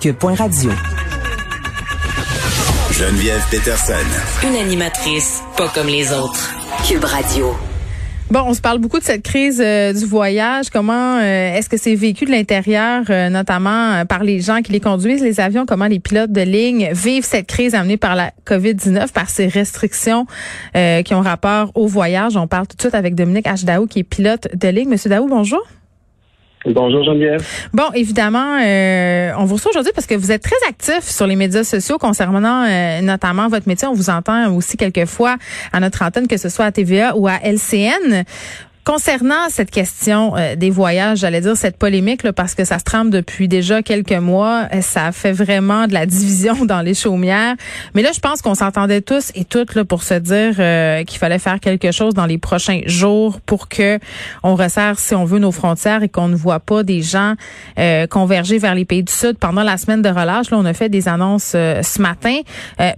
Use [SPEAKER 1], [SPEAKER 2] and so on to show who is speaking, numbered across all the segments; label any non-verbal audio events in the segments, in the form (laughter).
[SPEAKER 1] cube.radio.
[SPEAKER 2] Geneviève Peterson.
[SPEAKER 3] Une animatrice pas comme les autres. Cube Radio.
[SPEAKER 4] Bon, on se parle beaucoup de cette crise euh, du voyage. Comment euh, est-ce que c'est vécu de l'intérieur, euh, notamment par les gens qui les conduisent, les avions? Comment les pilotes de ligne vivent cette crise amenée par la COVID-19, par ces restrictions qui ont rapport au voyage? On parle tout de suite avec Dominique H. Daou, qui est pilote de ligne. Monsieur Daou, bonjour.
[SPEAKER 5] Bonjour Geneviève.
[SPEAKER 4] Bon, évidemment, euh, on vous reçoit aujourd'hui parce que vous êtes très actif sur les médias sociaux concernant euh, notamment votre métier. On vous entend aussi quelquefois à notre antenne, que ce soit à TVA ou à LCN. Concernant cette question euh, des voyages, j'allais dire cette polémique là, parce que ça se trame depuis déjà quelques mois, euh, ça fait vraiment de la division (laughs) dans les chaumières. Mais là, je pense qu'on s'entendait tous et toutes là, pour se dire euh, qu'il fallait faire quelque chose dans les prochains jours pour que on resserre, si on veut, nos frontières et qu'on ne voit pas des gens converger vers les pays du Sud pendant la semaine de relâche. Là, on a fait des annonces ce matin.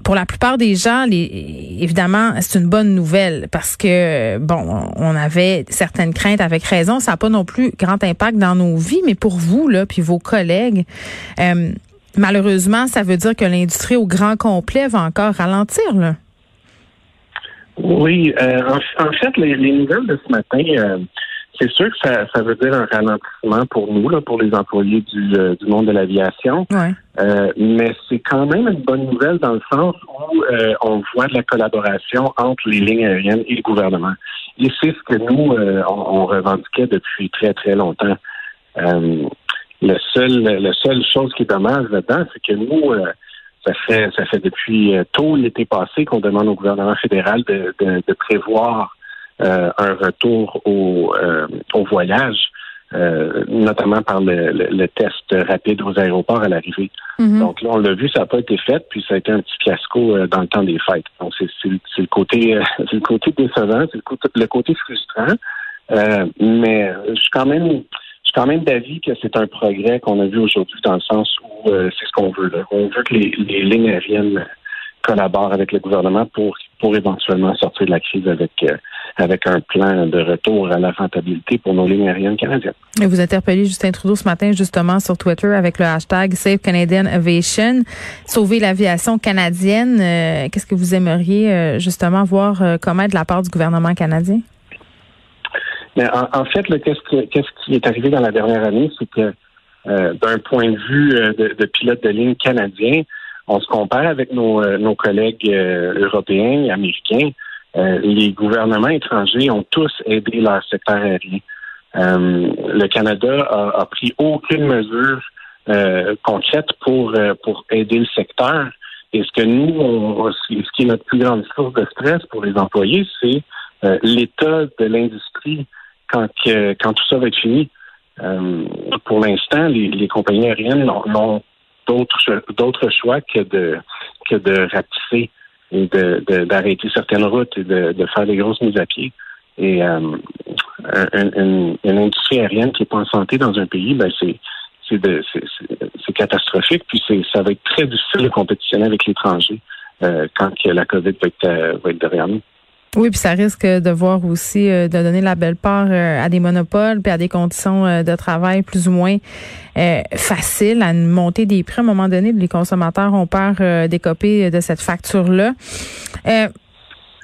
[SPEAKER 4] pour la plupart des gens, les, évidemment, c'est une bonne nouvelle parce que bon, on avait certaines craintes avec raison. Ça n'a pas non plus grand impact dans nos vies, mais pour vous, là, puis vos collègues, euh, malheureusement, ça veut dire que l'industrie au grand complet va encore ralentir, là.
[SPEAKER 5] Oui, euh, en, fait, les, nouvelles de ce matin, euh, c'est sûr que ça, ça, veut dire un ralentissement pour nous, là, pour les employés du, du monde de l'aviation. mais c'est quand même une bonne nouvelle dans le sens où on voit de la collaboration entre les lignes aériennes et le gouvernement. Et c'est ce que nous, euh, on, revendiquait depuis très, très longtemps. Euh, le seul, la seule chose qui est dommage là-dedans, c'est que nous, euh, ça fait ça fait depuis tôt l'été passé qu'on demande au gouvernement fédéral de, de, prévoir un retour au, au voyage. Notamment par le, le, test rapide aux aéroports à l'arrivée. Mm-hmm. Donc là, on l'a vu, ça n'a pas été fait, puis ça a été un petit fiasco dans le temps des fêtes. Donc c'est le côté (laughs) c'est le côté décevant, c'est le côté, le côté frustrant. Euh, mais je suis quand même je suis quand même d'avis que c'est un progrès qu'on a vu aujourd'hui dans le sens où euh, c'est ce qu'on veut. Là. On veut que les, les, lignes aériennes collaborent avec le gouvernement pour pour éventuellement sortir de la crise avec euh, avec un plan de retour à la rentabilité pour nos lignes aériennes canadiennes.
[SPEAKER 4] Et vous interpellez Justin Trudeau ce matin justement sur Twitter avec le hashtag Save Canadian Aviation, sauver l'aviation canadienne. Qu'est-ce que vous aimeriez justement voir comment de la part du gouvernement canadien?
[SPEAKER 5] Mais en, fait, qu'est-ce, qui est arrivé dans la dernière année, c'est que euh, d'un point de vue euh, de, de, pilote de ligne canadien, on se compare avec nos, euh, collègues européens et américains. les gouvernements étrangers ont tous aidé leur secteur aérien. le Canada a, pris aucune mesure concrète pour pour aider le secteur. Et ce que nous, on, ce qui est notre plus grande source de stress pour les employés, c'est l'état de l'industrie quand, quand tout ça va être fini. Euh, pour l'instant, les, compagnies aériennes n'ont d'autres choix que de que de ratisser et d'arrêter certaines routes et de, faire des grosses mises à pied. Et euh, une, industrie aérienne qui n'est pas en santé dans un pays, ben c'est c'est catastrophique. Puis ça va être très difficile de compétitionner avec l'étranger euh, quand la COVID va être, va être derrière nous.
[SPEAKER 4] Oui, puis ça risque de voir aussi euh, de donner la belle part euh, à des monopoles puis à des conditions euh, de travail plus ou moins faciles, à une montée des prix. À un moment donné, les consommateurs ont peur d'écoper de cette facture-là.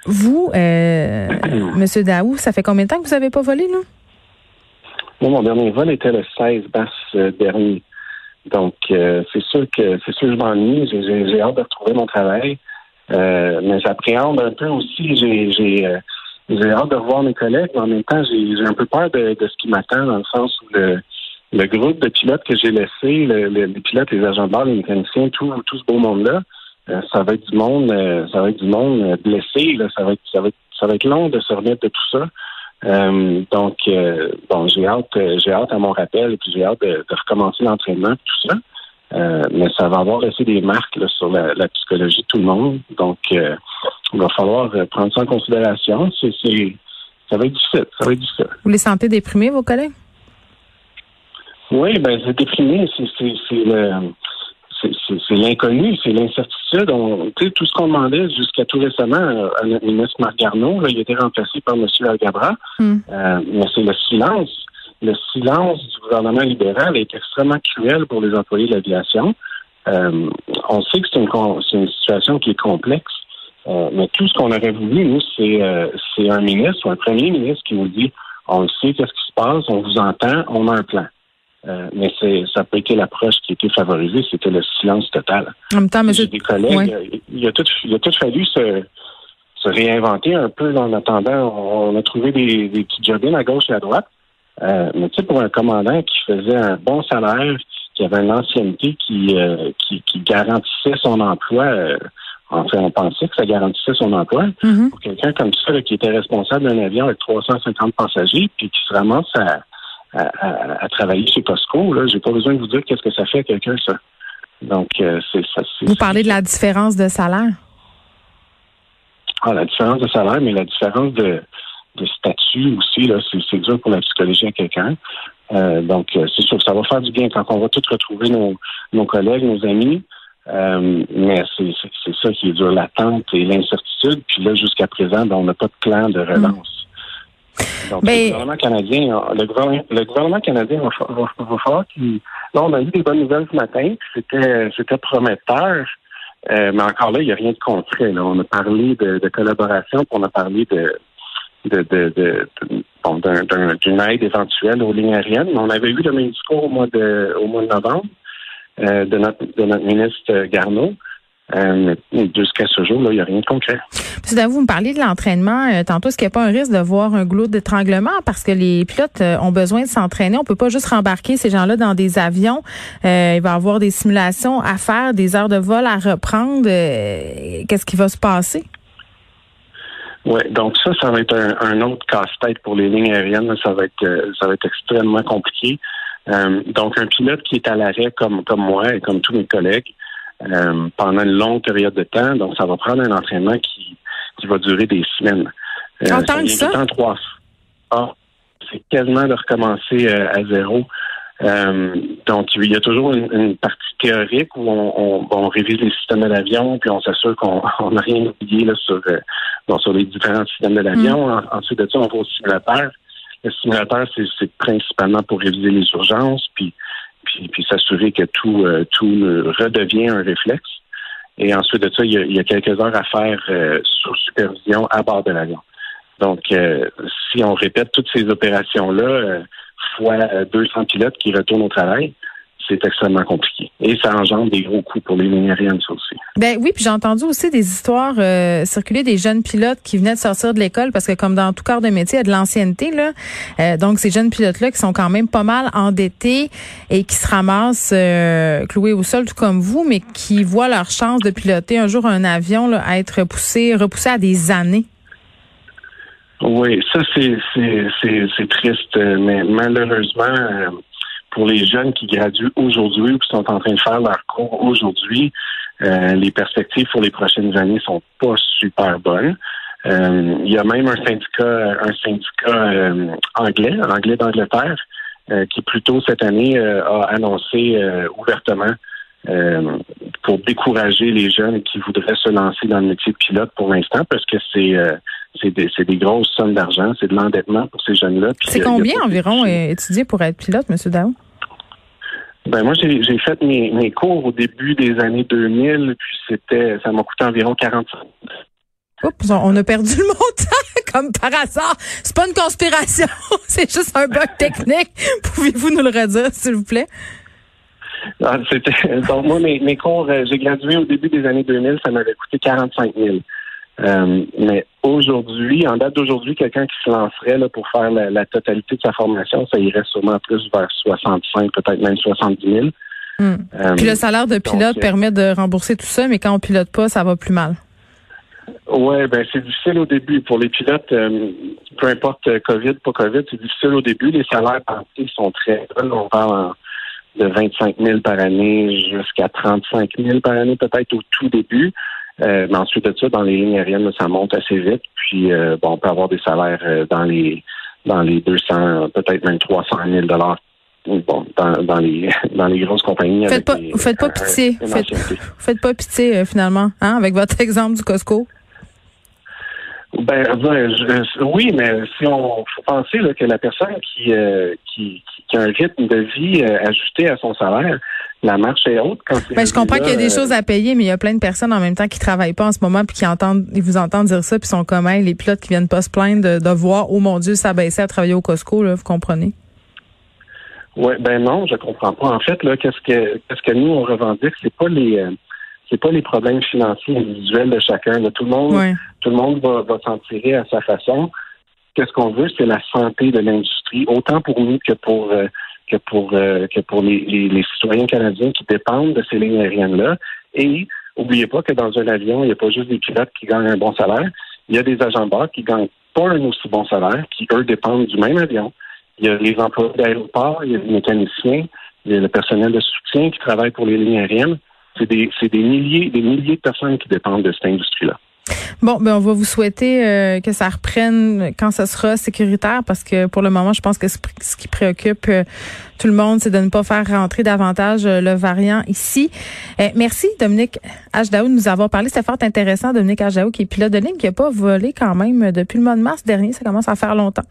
[SPEAKER 4] vous, (clears throat) Monsieur Daou, ça fait combien de temps que vous n'avez pas volé, là?
[SPEAKER 5] Moi, mon dernier vol était le 16 mars dernier. Donc, c'est sûr que c'est sûr que je m'ennuie. J'ai hâte de retrouver mon travail. Euh, mais j'appréhende un peu aussi. J'ai j'ai euh, j'ai hâte de voir mes collègues, mais en même temps, j'ai un peu peur de, de ce qui m'attend dans le sens où le, le groupe de pilotes que j'ai laissé, le, les pilotes, les agents de bord, les mécaniciens, tout, tout ce beau monde-là, euh, ça va être du monde, ça va être du monde blessé. Là, ça va être, ça va être, ça va être long de se remettre de tout ça. donc, bon, j'ai hâte, j'ai hâte à mon rappel puis j'ai hâte de, de recommencer l'entraînement, tout ça. Euh, mais ça va avoir aussi des marques sur la, psychologie de tout le monde. Donc, euh, il va falloir euh, prendre ça en considération. Ça va être difficile. Ça va être difficile.
[SPEAKER 4] Vous les sentez déprimés, vos collègues?
[SPEAKER 5] Oui, ben c'est déprimé. C'est, c'est, l'inconnu, c'est l'incertitude. Tout ce qu'on demandait jusqu'à tout récemment à notre ministre Marc Garneau, il a été remplacé par M. Algabra. Hmm. mais c'est le silence le silence du gouvernement libéral est extrêmement cruel pour les employés de l'aviation. on sait que c'est une, une situation qui est complexe, mais tout ce qu'on aurait voulu, nous, c'est c'est un ministre ou un premier ministre qui nous dit on le sait, qu'est-ce qui se passe, on vous entend, on a un plan. Euh, mais c'est ça n'a pas été l'approche qui a été favorisée, c'était le silence total.
[SPEAKER 4] En même temps, monsieur...
[SPEAKER 5] des collègues, il, a tout, il a tout fallu se, se réinventer un peu en attendant. On, a trouvé des, des petits jobs à gauche et à droite. Euh, mais tu sais, pour un commandant qui faisait un bon salaire, qui avait une ancienneté qui, euh, qui, qui, garantissait son emploi, euh, enfin, on pensait que ça garantissait son emploi.
[SPEAKER 4] Mm-hmm.
[SPEAKER 5] Pour quelqu'un comme ça, qui était responsable d'un avion avec 350 passagers, puis qui se ramasse à à, travailler chez Costco. Là, j'ai pas besoin de vous dire qu'est-ce que ça fait à quelqu'un ça. Donc c'est ça.
[SPEAKER 4] Vous parlez de la différence de salaire.
[SPEAKER 5] Ah, la différence de salaire, mais la différence de, de statut aussi là, c'est dur pour la psychologie à quelqu'un. Euh, donc euh, c'est sûr que ça va faire du bien quand on va tous retrouver nos, nos collègues, nos amis. mais c'est ça qui est dur, l'attente et l'incertitude. Puis là, jusqu'à présent, ben, on n'a pas de plan de relance. Donc, le ben, gouvernement canadien, le gouvernement, canadien va, falloir qu'il. Là, on a eu des bonnes nouvelles ce matin, c'était, c'était prometteur. Euh, mais encore là, il n'y a rien de concret. Là. On a parlé de, collaboration, puis on a parlé de, de, de, d'une aide éventuelle aux lignes aériennes. On avait eu le même discours au mois de, au mois de novembre euh, de, notre, de notre ministre Garneau. Euh, jusqu'à ce jour, il n'y a rien de concret.
[SPEAKER 4] Monsieur vous me parliez de l'entraînement euh, tantôt. Est-ce qu'il n'y a pas un risque de voir un goulot d'étranglement? Parce que les pilotes ont besoin de s'entraîner? On peut pas juste rembarquer ces gens-là dans des avions. Il va y avoir des simulations à faire, des heures de vol à reprendre. Qu'est-ce qui va se passer?
[SPEAKER 5] Oui, donc ça, ça va être un, autre casse-tête pour les lignes aériennes. Ça va être, ça va être extrêmement compliqué. donc, un pilote qui est à l'arrêt comme comme moi et comme tous mes collègues, euh, pendant une longue période de temps. Donc, ça va prendre un entraînement qui, qui va durer des semaines.
[SPEAKER 4] Euh, en tant que ça?
[SPEAKER 5] trois. Ah, c'est quasiment de recommencer euh, à zéro. Euh, donc, il y a toujours une, partie théorique où on, on, révise les systèmes de l'avion, puis on s'assure qu'on (laughs) n'a rien oublié là, sur, bon, sur les différents systèmes de l'avion. Mm. ensuite de ça, on va au simulateur. Le simulateur, c'est principalement pour réviser les urgences, puis puis, s'assurer que tout, euh, tout redevient un réflexe. Et ensuite de ça, il y a, quelques heures à faire euh, sous supervision à bord de l'avion. Donc, euh, si on répète toutes ces opérations-là, fois 200 pilotes qui retournent au travail, c'est extrêmement compliqué. Et ça engendre des gros coûts pour les lignes aériennes, ça aussi.
[SPEAKER 4] Ben oui, puis j'ai entendu aussi des histoires euh, circuler des jeunes pilotes qui venaient de sortir de l'école parce que comme dans tout corps de métier, il y a de l'ancienneté là. Euh, donc ces jeunes pilotes là qui sont quand même pas mal endettés et qui se ramassent euh, cloués au sol tout comme vous, mais qui voient leur chance de piloter un jour un avion là, à être repoussé, repoussé à des années.
[SPEAKER 5] Oui, ça c'est c'est triste, mais malheureusement pour les jeunes qui graduent aujourd'hui ou qui sont en train de faire leur cours aujourd'hui, euh, les perspectives pour les prochaines années sont pas super bonnes. Euh, il y a même un syndicat, un syndicat euh, anglais, anglais d'Angleterre, qui plus tôt cette année a annoncé ouvertement pour décourager les jeunes qui voudraient se lancer dans le métier de pilote pour l'instant, parce que c'est c'est des, des, grosses sommes d'argent, c'est de l'endettement pour ces jeunes-là.
[SPEAKER 4] C'est combien environ étudier pour être pilote, M. Dao?
[SPEAKER 5] Ben moi, j'ai fait mes, mes, cours au début des années 2000, puis c'était, ça m'a coûté environ 45
[SPEAKER 4] Oups, on a perdu le montant, (laughs) comme par hasard. C'est pas une conspiration, (laughs) c'est juste un bug technique. (laughs) Pouvez-vous nous le redire, s'il vous plaît?
[SPEAKER 5] Ah, donc, moi, mes, mes cours, euh, j'ai gradué au début des années 2000, ça m'avait coûté 45 000. Euh, mais aujourd'hui, en date d'aujourd'hui, quelqu'un qui se lancerait là, pour faire la, totalité de sa formation, ça irait sûrement plus vers 65, peut-être même 70 000.
[SPEAKER 4] Hmm. Euh, Puis le salaire de pilote euh, permet de rembourser tout ça, mais quand on pilote pas, ça va plus mal.
[SPEAKER 5] Oui, ben c'est difficile au début. Pour les pilotes, peu importe COVID, pas COVID, c'est difficile au début. Les salaires sont très bas. On parle de 25 000 par année jusqu'à 35 000 par année, peut-être au tout début. Euh, mais ensuite de ça, dans les lignes aériennes, ça monte assez vite. Puis euh, bon, on peut avoir des salaires euh, dans les dans les 200, peut-être même 300 000 dollars. Bon, dans, dans les (laughs) dans les grosses compagnies.
[SPEAKER 4] Faites pas, vous faites pas pitié. Faites, faites pas pitié finalement, hein, avec votre (laughs) exemple du Costco?
[SPEAKER 5] Ben, oui, mais si on faut penser là, que la personne qui, qui, qui, a un rythme de vie ajusté à son salaire, la marche est haute. Quand
[SPEAKER 4] ben, je comprends qu'il y a des choses à payer, mais il y a plein de personnes en même temps qui travaillent pas en ce moment puis qui entendent, ils vous entendent dire ça puis sont comme les pilotes qui viennent pas se plaindre de, voir, oh mon Dieu, ça baissait à travailler au Costco, là, vous comprenez?
[SPEAKER 5] Oui, ben non, je comprends pas. En fait, là, qu'est-ce que qu'est-ce que nous on revendique, c'est pas les euh, c'est pas les problèmes financiers individuels de chacun. Tout le monde, tout le monde va, va s'en tirer à sa façon. Qu'est-ce qu'on veut, c'est la santé de l'industrie, autant pour nous que pour euh, que pour euh, que pour les, les, citoyens canadiens qui dépendent de ces lignes aériennes-là. Et oubliez pas que dans un avion, il n'y a pas juste des pilotes qui gagnent un bon salaire. Il y a des agents bord qui gagnent pas un aussi bon salaire, qui eux dépendent du même avion. Il y a les employés d'aéroport, il y a les mécaniciens, il y a le personnel de soutien qui travaille pour les lignes aériennes. C'est des, des milliers, des milliers de personnes qui dépendent de cette industrie-là.
[SPEAKER 4] Bon, ben on va vous souhaiter euh, que ça reprenne quand ce sera sécuritaire parce que pour le moment, je pense que ce, qui préoccupe euh, tout le monde, c'est de ne pas faire rentrer davantage euh, le variant ici. merci Dominique Hdaou de nous avoir parlé. C'était fort intéressant, Dominique Hdaou qui est pilote de ligne qui n'a pas volé quand même depuis le mois de mars dernier. Ça commence à faire longtemps.